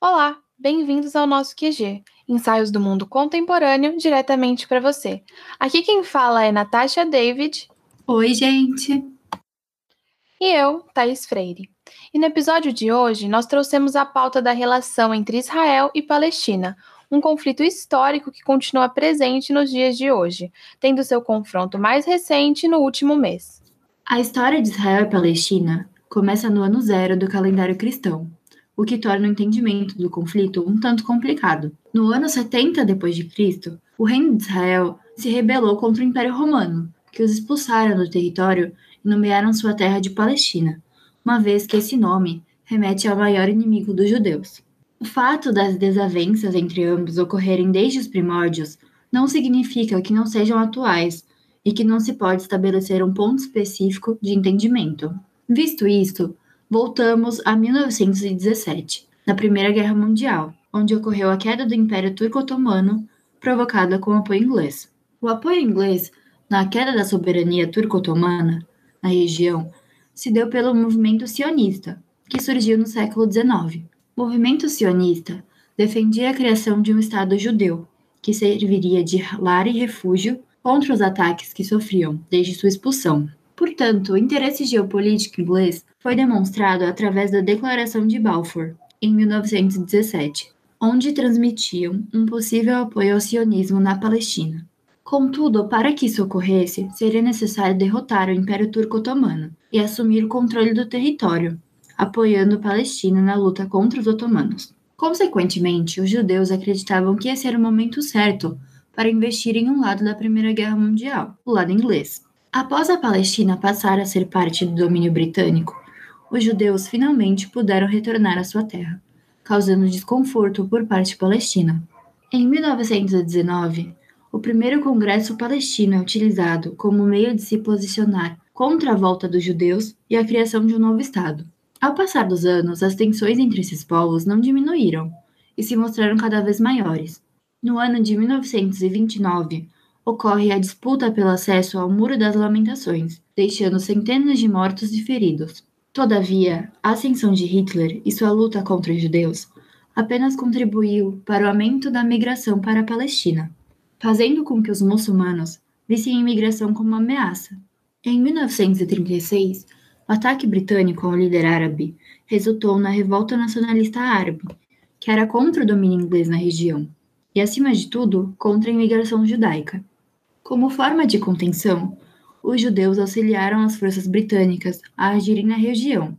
Olá, bem-vindos ao nosso QG, ensaios do mundo contemporâneo diretamente para você. Aqui quem fala é Natasha David. Oi, gente. E eu, Thaís Freire. E no episódio de hoje, nós trouxemos a pauta da relação entre Israel e Palestina, um conflito histórico que continua presente nos dias de hoje, tendo seu confronto mais recente no último mês. A história de Israel e Palestina começa no ano zero do calendário cristão, o que torna o entendimento do conflito um tanto complicado. No ano 70 d.C., o reino de Israel se rebelou contra o Império Romano, que os expulsaram do território e nomearam sua terra de Palestina, uma vez que esse nome remete ao maior inimigo dos judeus. O fato das desavenças entre ambos ocorrerem desde os primórdios não significa que não sejam atuais e que não se pode estabelecer um ponto específico de entendimento. Visto isto, voltamos a 1917, na Primeira Guerra Mundial, onde ocorreu a queda do Império Turco-Otomano, provocada com o apoio inglês. O apoio inglês na queda da soberania turco-otomana na região se deu pelo movimento sionista, que surgiu no século XIX. Movimento sionista defendia a criação de um Estado judeu, que serviria de lar e refúgio contra os ataques que sofriam desde sua expulsão. Portanto, o interesse geopolítico inglês foi demonstrado através da Declaração de Balfour, em 1917, onde transmitiam um possível apoio ao sionismo na Palestina. Contudo, para que isso ocorresse, seria necessário derrotar o Império Turco-Otomano e assumir o controle do território, apoiando Palestina na luta contra os otomanos. Consequentemente, os judeus acreditavam que esse era o momento certo para investir em um lado da Primeira Guerra Mundial, o lado inglês. Após a Palestina passar a ser parte do domínio britânico, os judeus finalmente puderam retornar à sua terra, causando desconforto por parte palestina. Em 1919, o primeiro Congresso Palestino é utilizado como meio de se posicionar contra a volta dos judeus e a criação de um novo Estado. Ao passar dos anos, as tensões entre esses povos não diminuíram e se mostraram cada vez maiores. No ano de 1929, ocorre a disputa pelo acesso ao Muro das Lamentações, deixando centenas de mortos e feridos. Todavia, a ascensão de Hitler e sua luta contra os judeus apenas contribuiu para o aumento da migração para a Palestina, fazendo com que os muçulmanos vissem a imigração como uma ameaça. Em 1936, o ataque britânico ao líder árabe resultou na revolta nacionalista árabe, que era contra o domínio inglês na região, e, acima de tudo, contra a imigração judaica. Como forma de contenção, os judeus auxiliaram as forças britânicas a agirem na região,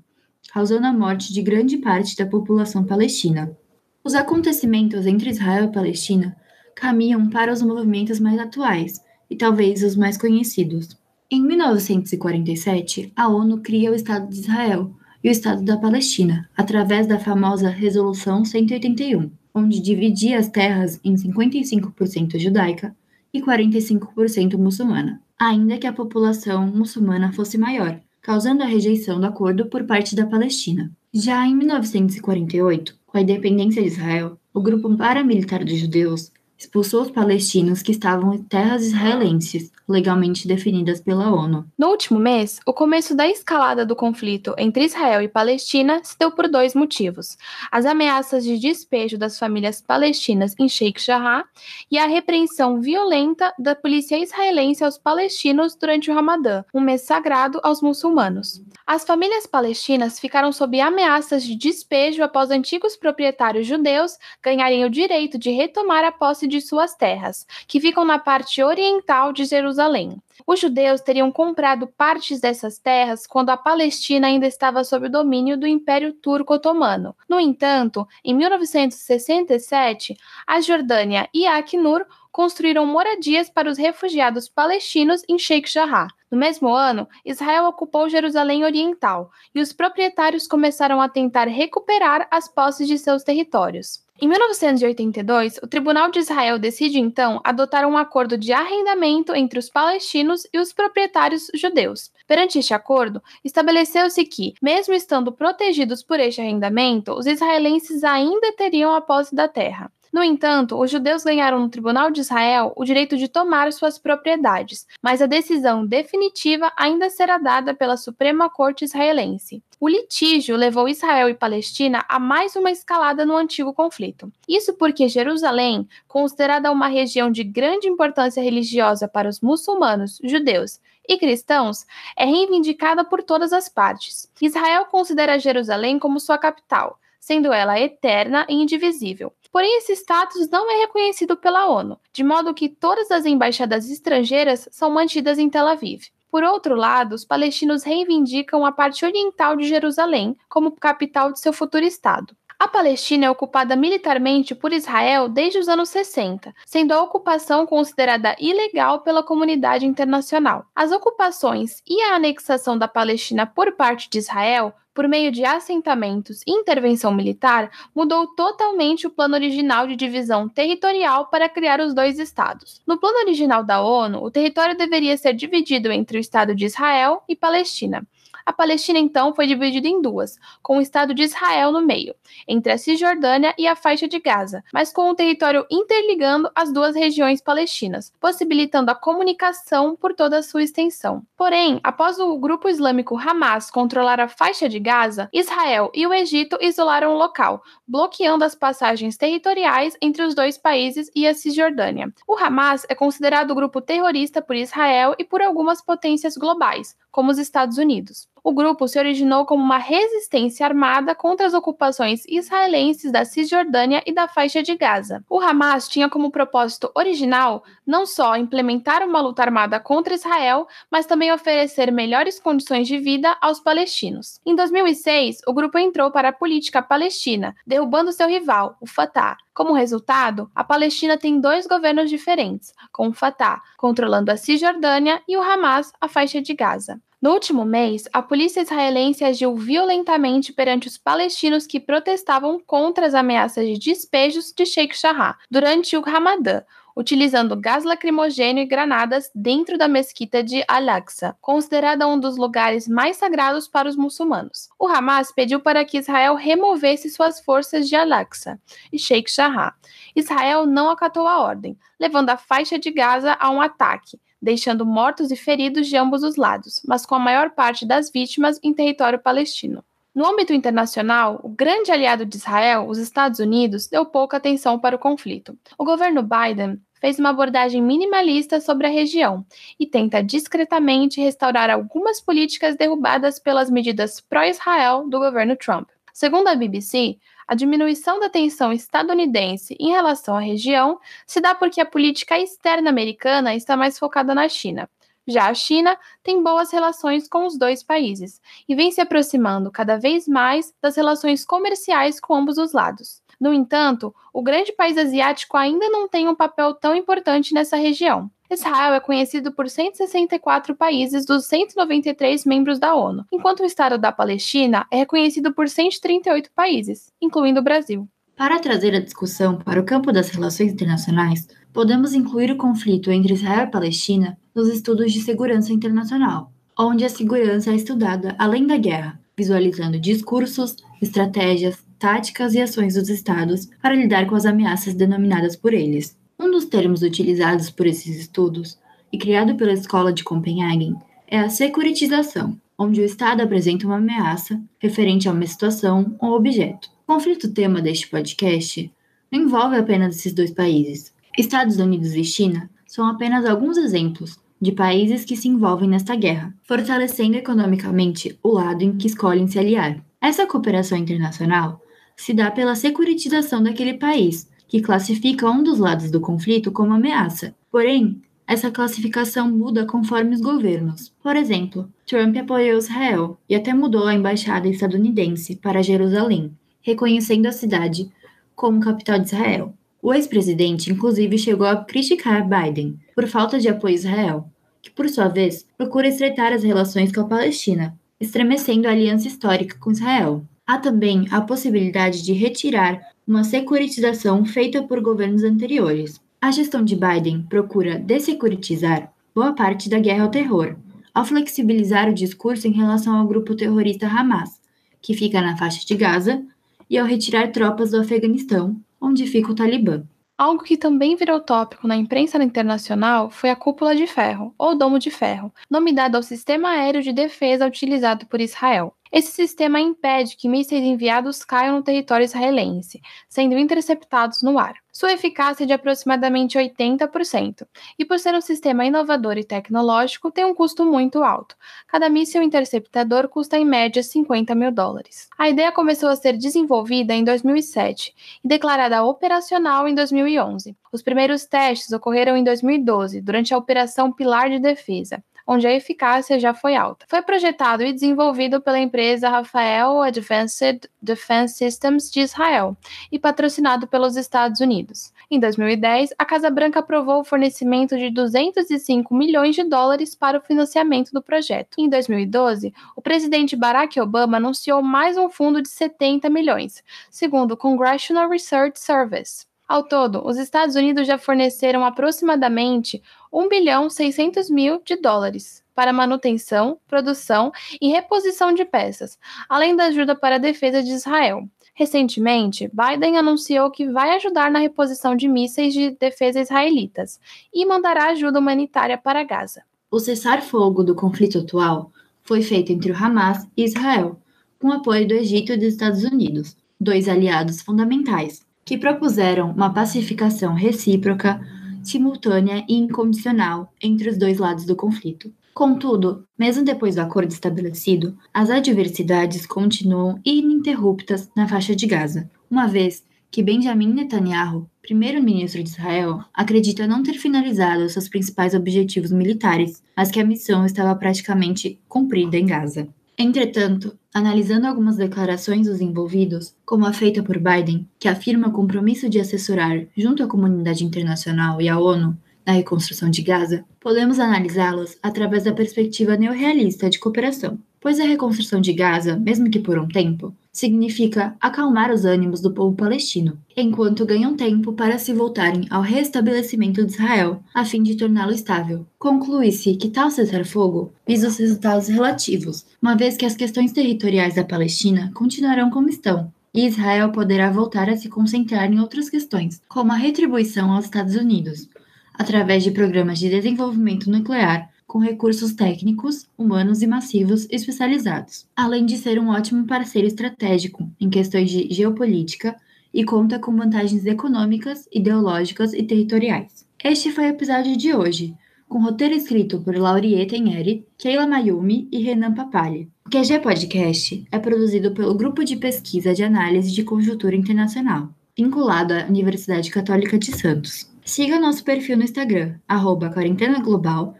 causando a morte de grande parte da população palestina. Os acontecimentos entre Israel e Palestina caminham para os movimentos mais atuais e talvez os mais conhecidos. Em 1947, a ONU cria o Estado de Israel e o Estado da Palestina, através da famosa Resolução 181, onde dividia as terras em 55% judaica e 45% muçulmana, ainda que a população muçulmana fosse maior, causando a rejeição do acordo por parte da Palestina. Já em 1948, com a independência de Israel, o grupo paramilitar dos judeus expulsou os palestinos que estavam em terras israelenses, legalmente definidas pela ONU. No último mês, o começo da escalada do conflito entre Israel e Palestina se deu por dois motivos: as ameaças de despejo das famílias palestinas em Sheikh Jarrah e a repreensão violenta da polícia israelense aos palestinos durante o Ramadã, um mês sagrado aos muçulmanos. As famílias palestinas ficaram sob ameaças de despejo após antigos proprietários judeus ganharem o direito de retomar a posse de suas terras, que ficam na parte oriental de Jerusalém. Os judeus teriam comprado partes dessas terras quando a Palestina ainda estava sob o domínio do Império Turco Otomano. No entanto, em 1967, a Jordânia e a Acnur construíram moradias para os refugiados palestinos em Sheikh Jarrah. No mesmo ano, Israel ocupou Jerusalém Oriental e os proprietários começaram a tentar recuperar as posses de seus territórios. Em 1982, o Tribunal de Israel decide então adotar um acordo de arrendamento entre os palestinos e os proprietários judeus. Perante este acordo, estabeleceu-se que, mesmo estando protegidos por este arrendamento, os israelenses ainda teriam a posse da terra. No entanto, os judeus ganharam no Tribunal de Israel o direito de tomar suas propriedades, mas a decisão definitiva ainda será dada pela Suprema Corte israelense. O litígio levou Israel e Palestina a mais uma escalada no antigo conflito. Isso porque Jerusalém, considerada uma região de grande importância religiosa para os muçulmanos, judeus e cristãos, é reivindicada por todas as partes. Israel considera Jerusalém como sua capital, sendo ela eterna e indivisível. Porém, esse status não é reconhecido pela ONU, de modo que todas as embaixadas estrangeiras são mantidas em Tel Aviv. Por outro lado, os palestinos reivindicam a parte oriental de Jerusalém como capital de seu futuro Estado. A Palestina é ocupada militarmente por Israel desde os anos 60, sendo a ocupação considerada ilegal pela comunidade internacional. As ocupações e a anexação da Palestina por parte de Israel por meio de assentamentos e intervenção militar, mudou totalmente o plano original de divisão territorial para criar os dois estados. No plano original da ONU, o território deveria ser dividido entre o Estado de Israel e Palestina. A Palestina, então, foi dividida em duas, com o Estado de Israel no meio, entre a Cisjordânia e a faixa de Gaza, mas com o território interligando as duas regiões palestinas, possibilitando a comunicação por toda a sua extensão. Porém, após o grupo islâmico Hamas controlar a faixa de Gaza, Israel e o Egito isolaram o local, bloqueando as passagens territoriais entre os dois países e a Cisjordânia. O Hamas é considerado grupo terrorista por Israel e por algumas potências globais, como os Estados Unidos. O grupo se originou como uma resistência armada contra as ocupações israelenses da Cisjordânia e da faixa de Gaza. O Hamas tinha como propósito original não só implementar uma luta armada contra Israel, mas também oferecer melhores condições de vida aos palestinos. Em 2006, o grupo entrou para a política palestina, derrubando seu rival, o Fatah. Como resultado, a Palestina tem dois governos diferentes, com o Fatah controlando a Cisjordânia e o Hamas a faixa de Gaza. No último mês, a polícia israelense agiu violentamente perante os palestinos que protestavam contra as ameaças de despejos de Sheikh Jarrah durante o Ramadã, utilizando gás lacrimogêneo e granadas dentro da mesquita de Al-Aqsa, considerada um dos lugares mais sagrados para os muçulmanos. O Hamas pediu para que Israel removesse suas forças de Al-Aqsa e Sheikh Jarrah. Israel não acatou a ordem, levando a faixa de Gaza a um ataque deixando mortos e feridos de ambos os lados, mas com a maior parte das vítimas em território palestino. No âmbito internacional, o grande aliado de Israel, os Estados Unidos, deu pouca atenção para o conflito. O governo Biden fez uma abordagem minimalista sobre a região e tenta discretamente restaurar algumas políticas derrubadas pelas medidas pró-Israel do governo Trump. Segundo a BBC, a diminuição da tensão estadunidense em relação à região se dá porque a política externa americana está mais focada na China. Já a China tem boas relações com os dois países e vem se aproximando cada vez mais das relações comerciais com ambos os lados. No entanto, o grande país asiático ainda não tem um papel tão importante nessa região. Israel é conhecido por 164 países dos 193 membros da ONU, enquanto o Estado da Palestina é reconhecido por 138 países, incluindo o Brasil. Para trazer a discussão para o campo das relações internacionais, podemos incluir o conflito entre Israel e Palestina nos estudos de segurança internacional, onde a segurança é estudada além da guerra, visualizando discursos, estratégias, táticas e ações dos Estados para lidar com as ameaças denominadas por eles. Um dos termos utilizados por esses estudos, e criado pela Escola de Copenhagen, é a securitização, onde o Estado apresenta uma ameaça referente a uma situação ou objeto. O conflito tema deste podcast não envolve apenas esses dois países. Estados Unidos e China são apenas alguns exemplos de países que se envolvem nesta guerra, fortalecendo economicamente o lado em que escolhem se aliar. Essa cooperação internacional se dá pela securitização daquele país, que classifica um dos lados do conflito como ameaça. Porém, essa classificação muda conforme os governos. Por exemplo, Trump apoiou Israel e até mudou a embaixada estadunidense para Jerusalém, reconhecendo a cidade como capital de Israel. O ex-presidente, inclusive, chegou a criticar Biden por falta de apoio a Israel, que, por sua vez, procura estreitar as relações com a Palestina, estremecendo a aliança histórica com Israel. Há também a possibilidade de retirar uma securitização feita por governos anteriores. A gestão de Biden procura dessecuritizar boa parte da guerra ao terror, ao flexibilizar o discurso em relação ao grupo terrorista Hamas, que fica na faixa de Gaza, e ao retirar tropas do Afeganistão, onde fica o Talibã. Algo que também virou tópico na imprensa internacional foi a cúpula de ferro, ou domo de ferro, nome dado ao sistema aéreo de defesa utilizado por Israel. Esse sistema impede que mísseis enviados caiam no território israelense, sendo interceptados no ar. Sua eficácia é de aproximadamente 80%, e por ser um sistema inovador e tecnológico, tem um custo muito alto. Cada míssil interceptador custa em média 50 mil dólares. A ideia começou a ser desenvolvida em 2007 e declarada operacional em 2011. Os primeiros testes ocorreram em 2012, durante a Operação Pilar de Defesa, onde a eficácia já foi alta. Foi projetado e desenvolvido pela empresa Rafael Advanced Defense Systems de Israel e patrocinado pelos Estados Unidos. Em 2010, a Casa Branca aprovou o fornecimento de 205 milhões de dólares para o financiamento do projeto. Em 2012, o presidente Barack Obama anunciou mais um fundo de 70 milhões, segundo o Congressional Research Service. Ao todo, os Estados Unidos já forneceram aproximadamente 1 bilhão 600 mil de dólares para manutenção, produção e reposição de peças, além da ajuda para a defesa de Israel. Recentemente, Biden anunciou que vai ajudar na reposição de mísseis de defesa israelitas e mandará ajuda humanitária para Gaza. O cessar-fogo do conflito atual foi feito entre o Hamas e Israel, com apoio do Egito e dos Estados Unidos, dois aliados fundamentais, que propuseram uma pacificação recíproca, simultânea e incondicional entre os dois lados do conflito. Contudo, mesmo depois do acordo estabelecido, as adversidades continuam ininterruptas na faixa de Gaza, uma vez que Benjamin Netanyahu, primeiro-ministro de Israel, acredita não ter finalizado seus principais objetivos militares, mas que a missão estava praticamente cumprida em Gaza. Entretanto, analisando algumas declarações dos envolvidos, como a feita por Biden, que afirma o compromisso de assessorar, junto à comunidade internacional e à ONU, na reconstrução de Gaza, podemos analisá-las através da perspectiva neorrealista de cooperação, pois a reconstrução de Gaza, mesmo que por um tempo, significa acalmar os ânimos do povo palestino, enquanto ganham tempo para se voltarem ao restabelecimento de Israel, a fim de torná-lo estável. Conclui-se que tal cessar-fogo visa os resultados relativos, uma vez que as questões territoriais da Palestina continuarão como estão, e Israel poderá voltar a se concentrar em outras questões, como a retribuição aos Estados Unidos, através de programas de desenvolvimento nuclear com recursos técnicos, humanos e massivos especializados, além de ser um ótimo parceiro estratégico em questões de geopolítica e conta com vantagens econômicas, ideológicas e territoriais. Este foi o episódio de hoje, com roteiro escrito por Laurie Teneri, Keila Mayumi e Renan Papalha. O QG Podcast é produzido pelo Grupo de Pesquisa de Análise de Conjuntura Internacional, vinculado à Universidade Católica de Santos. Siga nosso perfil no Instagram, arroba Quarentena Global,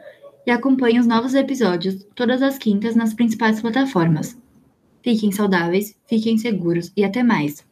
e acompanhe os novos episódios todas as quintas nas principais plataformas. Fiquem saudáveis, fiquem seguros e até mais!